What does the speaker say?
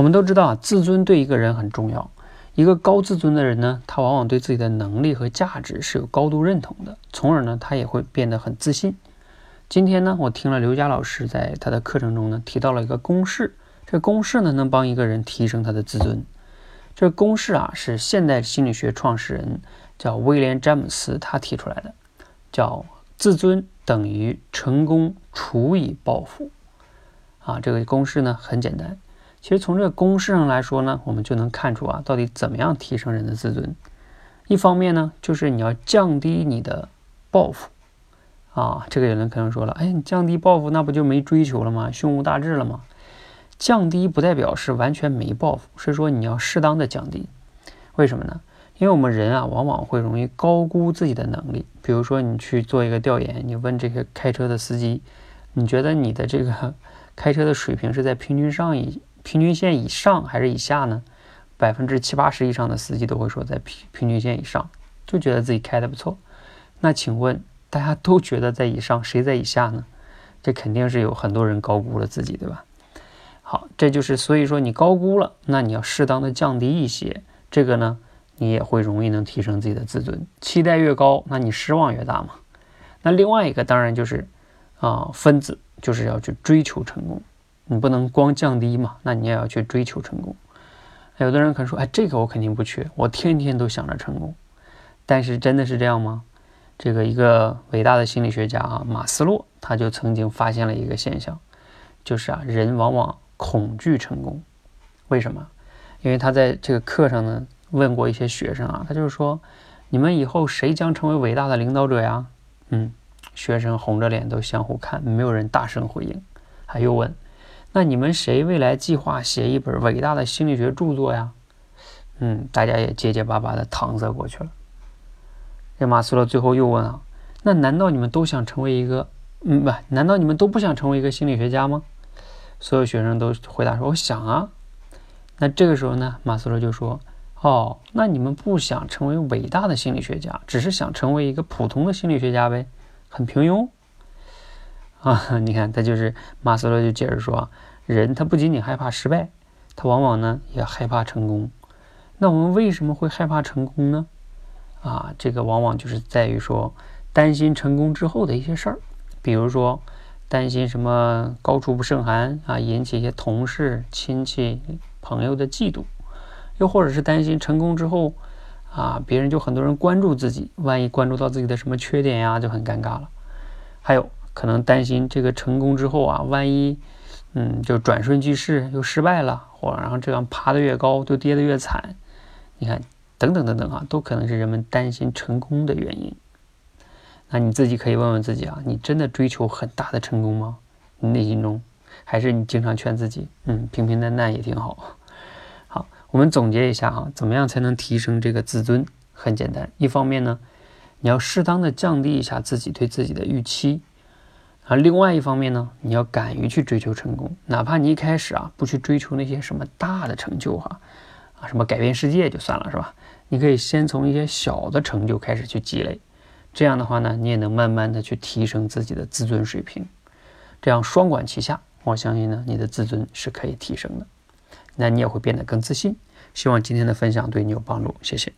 我们都知道啊，自尊对一个人很重要。一个高自尊的人呢，他往往对自己的能力和价值是有高度认同的，从而呢，他也会变得很自信。今天呢，我听了刘佳老师在他的课程中呢，提到了一个公式，这公式呢，能帮一个人提升他的自尊。这公式啊，是现代心理学创始人叫威廉詹姆斯他提出来的，叫自尊等于成功除以抱负。啊，这个公式呢很简单。其实从这个公式上来说呢，我们就能看出啊，到底怎么样提升人的自尊。一方面呢，就是你要降低你的抱负啊。这个有人可能说了，哎，你降低抱负，那不就没追求了吗？胸无大志了吗？降低不代表是完全没抱负，是说你要适当的降低。为什么呢？因为我们人啊，往往会容易高估自己的能力。比如说，你去做一个调研，你问这个开车的司机，你觉得你的这个开车的水平是在平均上以？平均线以上还是以下呢？百分之七八十以上的司机都会说在平平均线以上，就觉得自己开的不错。那请问大家都觉得在以上，谁在以下呢？这肯定是有很多人高估了自己，对吧？好，这就是所以说你高估了，那你要适当的降低一些，这个呢，你也会容易能提升自己的自尊。期待越高，那你失望越大嘛。那另外一个当然就是啊，分子就是要去追求成功。你不能光降低嘛，那你也要去追求成功。有的人可能说，哎，这个我肯定不缺，我天天都想着成功。但是真的是这样吗？这个一个伟大的心理学家啊，马斯洛，他就曾经发现了一个现象，就是啊，人往往恐惧成功。为什么？因为他在这个课上呢，问过一些学生啊，他就是说，你们以后谁将成为伟大的领导者呀？嗯，学生红着脸都相互看，没有人大声回应。他又问。那你们谁未来计划写一本伟大的心理学著作呀？嗯，大家也结结巴巴的搪塞过去了。这马斯洛最后又问啊，那难道你们都想成为一个？嗯，不，难道你们都不想成为一个心理学家吗？所有学生都回答说：“我想啊。”那这个时候呢，马斯洛就说：“哦，那你们不想成为伟大的心理学家，只是想成为一个普通的心理学家呗？很平庸。”啊，你看，他就是马斯洛就解释说，人他不仅仅害怕失败，他往往呢也害怕成功。那我们为什么会害怕成功呢？啊，这个往往就是在于说担心成功之后的一些事儿，比如说担心什么高处不胜寒啊，引起一些同事、亲戚、朋友的嫉妒，又或者是担心成功之后啊，别人就很多人关注自己，万一关注到自己的什么缺点呀，就很尴尬了。还有。可能担心这个成功之后啊，万一，嗯，就转瞬即逝又失败了，或然后这样爬得越高就跌得越惨，你看，等等等等啊，都可能是人们担心成功的原因。那你自己可以问问自己啊，你真的追求很大的成功吗？你内心中，还是你经常劝自己，嗯，平平淡淡也挺好。好，我们总结一下哈，怎么样才能提升这个自尊？很简单，一方面呢，你要适当的降低一下自己对自己的预期。而另外一方面呢，你要敢于去追求成功，哪怕你一开始啊不去追求那些什么大的成就哈，啊什么改变世界就算了是吧？你可以先从一些小的成就开始去积累，这样的话呢，你也能慢慢的去提升自己的自尊水平，这样双管齐下，我相信呢，你的自尊是可以提升的，那你也会变得更自信。希望今天的分享对你有帮助，谢谢。